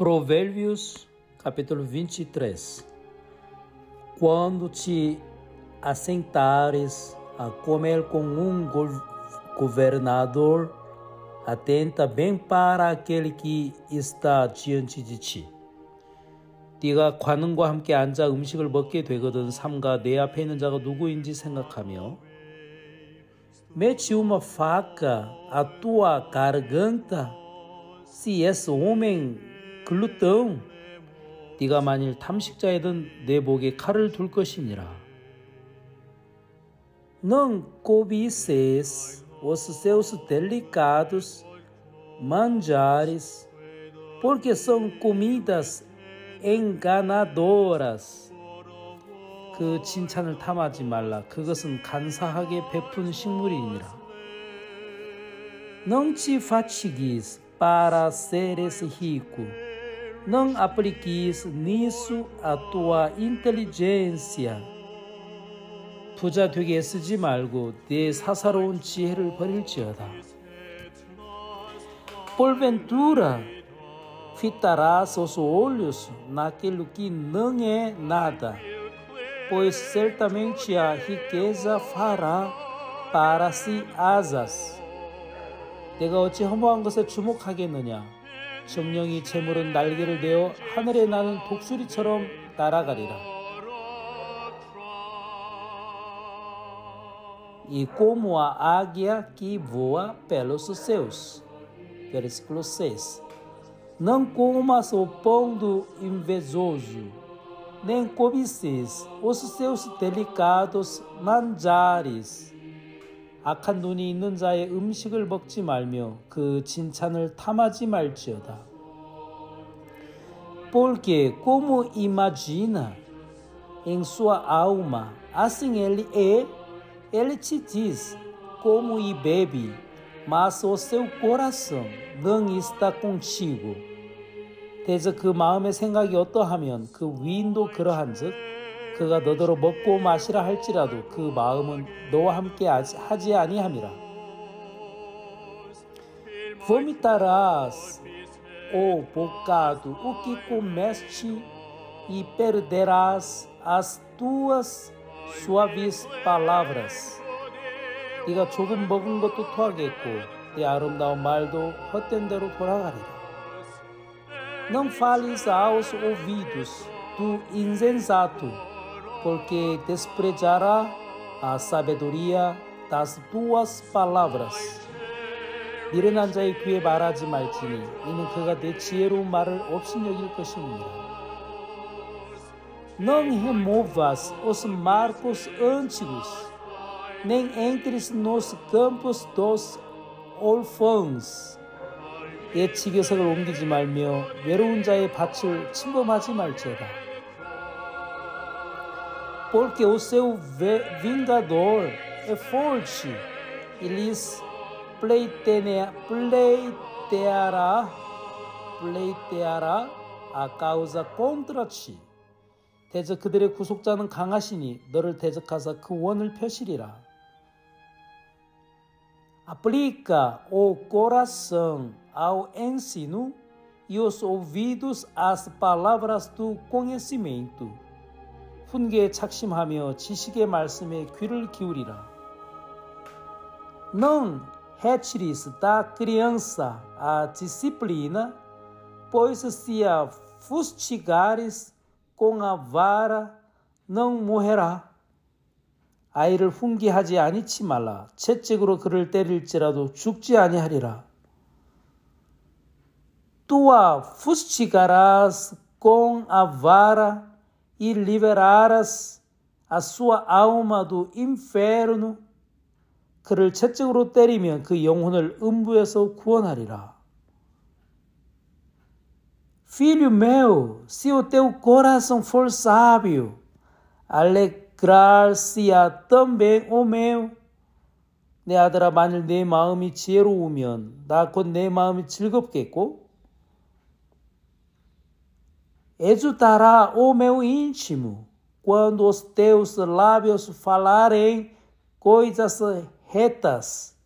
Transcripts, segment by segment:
Provérbios, capítulo 23. Quando te assentares a comer com um governador, atenta bem para aquele que está diante de ti. 네가 관원과 함께 앉아 음식을 먹게 되거든 삼가 내 앞에 있는 자가 누구인지 생각하며 mete uma faca à tua garganta se és homem glutão 네가 만일 탐식자이든 내 목에 칼을 둘 것이니라 não cobices os seus delicados manjares porque são comidas enganadoras. 그 칭찬을 탐하지 말라. 그것은 간사하게 베푼 식물이니라. Não te fatigues para seres rico. Não apliques nisso a tua inteligência. 부자 되게 쓰지 말고 내 사사로운 지혜를 버릴지어다. Porventura fitarás os olhos naquilo que não é nada, pois certamente a riqueza fará para si asas. 내가 어찌 허무한 것에 주목하겠느냐? 정령이 재물은 날개를 내어 하늘에 나는 독수리처럼 날아가리라. E como a águia que voa pelos céus. Versículo 6. Não comas o pão do invejoso, nem cobices os seus delicados manjares. 악한 눈이 있는 자의 음식을 먹지 말며 그 진찬을 탐하지 말지어다. Em sua alma, assim ele é, ele te diz, como e bebe, mas o seu coração não está contigo. 대저 그 마음의 생각이 어떠하면 그 위인도 그러한즉 그가 너더러 먹고 마시라 할지라도 그 마음은 너와 함께 하지 아니함이라. Vomitarás, o bocado, o que comeste, e perderás as tuas suaves palavras. 네가 조금 먹은 것도 토하겠고 네 아름다운 말도 헛된 대로 돌아가리라. Não fales aos ouvidos do insensato, Porque desprezará a sabedoria das tuas palavras. 미련한 자의 귀에 말하지 말지니 이는 그가 내 지혜로운 말을 업신여길 것입니다. Não removas os marcos antigos, nem entres nos campos dos órfãos. 옛 지교석을 옮기지 말며 외로운 자의 밭을 침범하지 말지어다. Porque o seu vingador é forte e lhes pleiteará, pleiteará a causa contra ti. 대적 그들의 구속자는 강하시니 너를 대적하사 그 원을 펴시리라. Aplica o coração ao ensino e os ouvidos às palavras do conhecimento. 훈계에 착심하며 지식의 말씀에 귀를 기울이라. Criança a disciplina, pois se a fustigares com a vara, não morrerá. 아이를 훈계하지 아니치 말라. 채찍으로 그를 때릴지라도 죽지 아니하리라. fustigarás com a vara e liberarás a sua alma do inferno. 그를 채찍으로 때리면 그 영혼을 음부에서 구원하리라. Filho meu, se o teu coração for sábio, alegrar-se-á também o meu. 내 아들아, 만일 내 마음이 지혜로우면 나 곧 내 마음이 즐겁겠고 exultará o meu íntimo quando os teus lábios falarem coisas retas.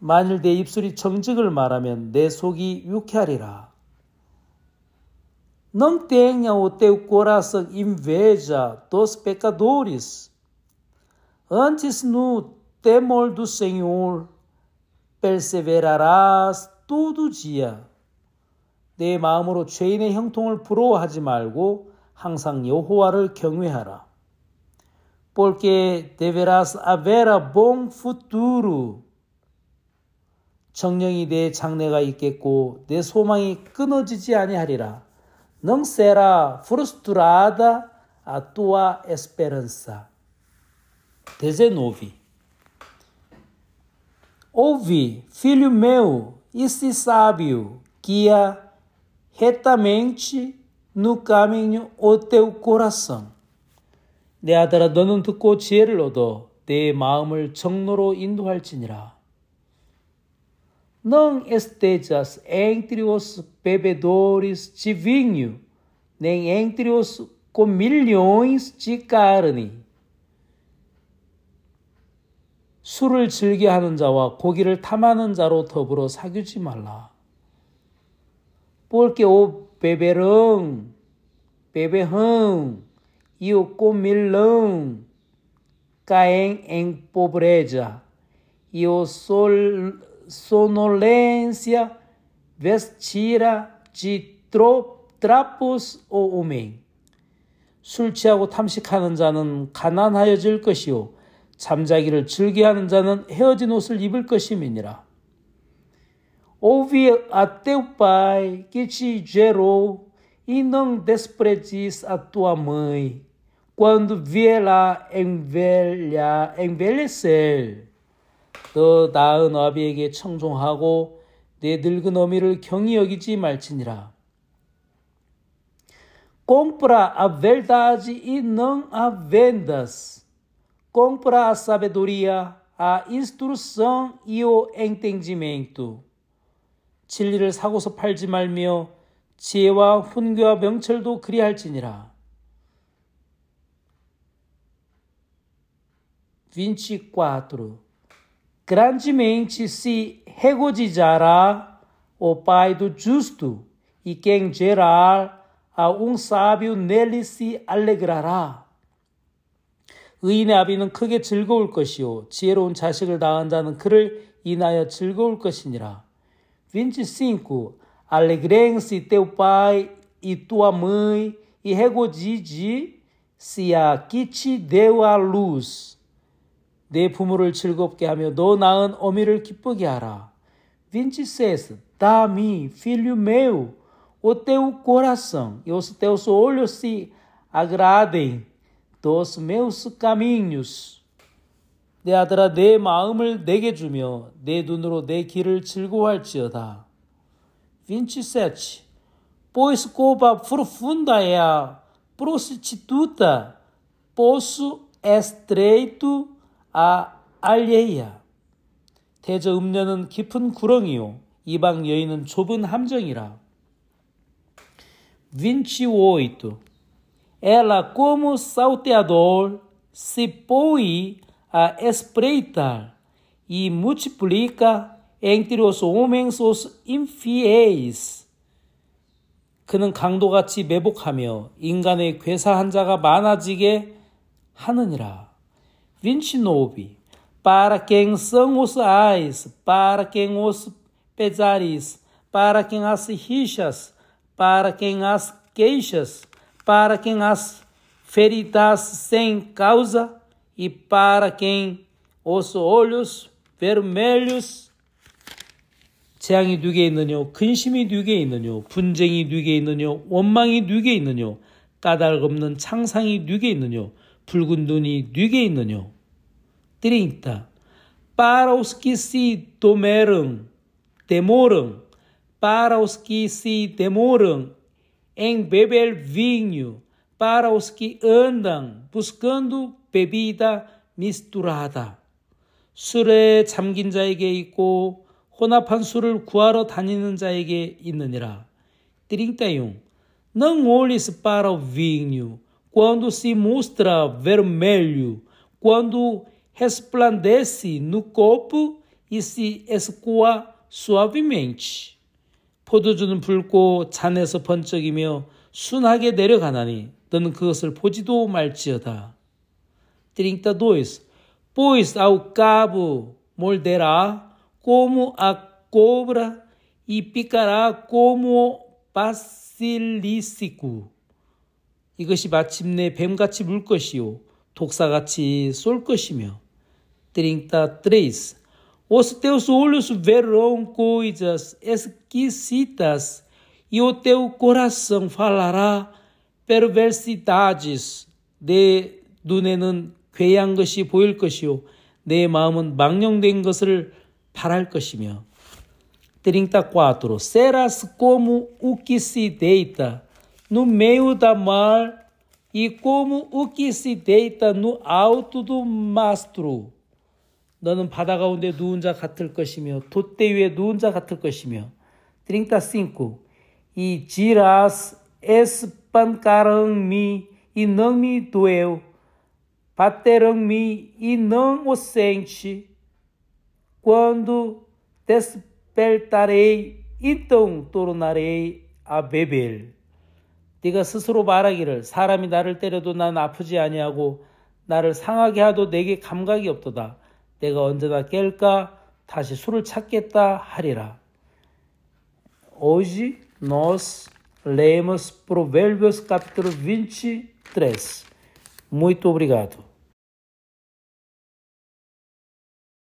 만일 내 입술이 정직을 말하면 내 속이 유쾌하리라. Não tenha o teu coração inveja dos pecadores. Antes, no temor do Senhor, perseverarás todo dia. 내 마음으로 죄인의 형통을 부러워하지 말고 항상 여호와를 경외하라. Deverás haver a bom futuro. 정령이 내 장래가 있겠고 내 소망이 끊어지지 아니하리라. Será frustrada a tua esperança. 19. Ouve, filho meu, e se sábio, guia retamente no caminho o teu coração. 내 아들아 너는 듣고 지혜를 얻어 내 마음을 정로로 인도할지니라. Não estejas entre os bebedores de vinho, nem entre os comilhões de carne. 술을 즐겨하는 자와 고기를 탐하는 자로 더불어 사귀지 말라. Porque o beberão, beberrão e o comilão caem em pobreza e o sol, sonolência vestirá de trapos o homem. 술 취하고 탐식하는 자는 가난하여질 것이요 잠자기를 즐겨하는 자는 헤어진 옷을 입을 것임이니라. Ouve a teu pai que te gerou e não desprezes a tua mãe quando vier envelha, envelhecer. 더 나은 아비에게 청종하고 내 늙은 어미를 경히 여기지 말지니라. Compra a verdade e não a vendas compra a sabedoria, a instrução e o entendimento. 진리를 사고서 팔지 말며 지혜와 훈계와 명철도 그리할지니라. 24. Grandemente se regozijará o Pai do justo, e quem gerar a um sábio nele se alegrará. 의인의 아비는 크게 즐거울 것이요 지혜로운 자식을 낳은 자는 그를 인하여 즐거울 것이니라. 25 Alegrem-se teu pai e tua mãe e regozije-se a que te deu a luz. 내 부모를 즐겁게 하며 너 낳은 어미를 기쁘게 하라. 26 Dá-me, filho meu, o teu coração e os teus olhos se agradem dos meus caminhos. 내 아들아 내 마음을 내게 주며 내 눈으로 내 길을 즐거워할지어다. 27. Pois culpa profunda é a prostituta, poço estreito a alheia. 대저 음녀는 깊은 구렁이요 이방 여인은 좁은 함정이라. 28. ela, como salteador, se põe a espreitar e multiplica entre os homens os infiéis. 그는 강도같이 매복하며 인간의 괴사한 자가 많아지게 하느니라. 29. Para quem são os ais, para quem os pesares, para quem as rixas, para quem as queixas, para quem as feridas sem causa e para quem os olhos vermelhos 재앙이 누게 있느뇨 근심이 누게 있느뇨 분쟁이 누게 있느뇨 원망이 누게 있느뇨 까닭 없는 창상이 누게 있느뇨 붉은 눈이 누게 있느뇨 30 Para os que se tomeram, demoram, para os que se demoram em beber vinho para os que andam buscando bebida misturada. 술에 잠긴 자에게 있고 혼합한 술을 구하러 다니는 자에게 있느니라. 31. Não olhes para o vinho quando se mostra vermelho, quando resplandece no copo e se escoa suavemente. 포도주는 붉고 잔에서 번쩍이며 순하게 내려가나니 너는 그것을 보지도 말지어다. 32. Pois ao cabo morderá como a cobra e picará como 바실리시쿠 이것이 마침내 뱀같이 물 것이요 독사같이 쏠 것이며 33 Os teus olhos verão coisas esquisitas e o teu coração falará perversidades 내 눈에는 괴한 것이 보일 것이요 내 마음은 망령된 것을 바랄 것이며 34 Serás como o que se deita no meio da mar e como o que se deita no alto do mastro. 너는 바다 가운데 누운 자 같을 것이며 돛대 위에 누운 자 같을 것이며 35 E dirás espancaram-me e não me doeu bateram-me e não o sente quando despertarei então tornarei a beber 네가 스스로 말하기를 사람이 나를 때려도 난 아프지 아니하고 나를 상하게 하도 내게 감각이 없도다. 내가 언제나 깰까 다시 술을 찾겠다 하리라. Hoje nós lemos Provérbios capítulo 23. Muito obrigado.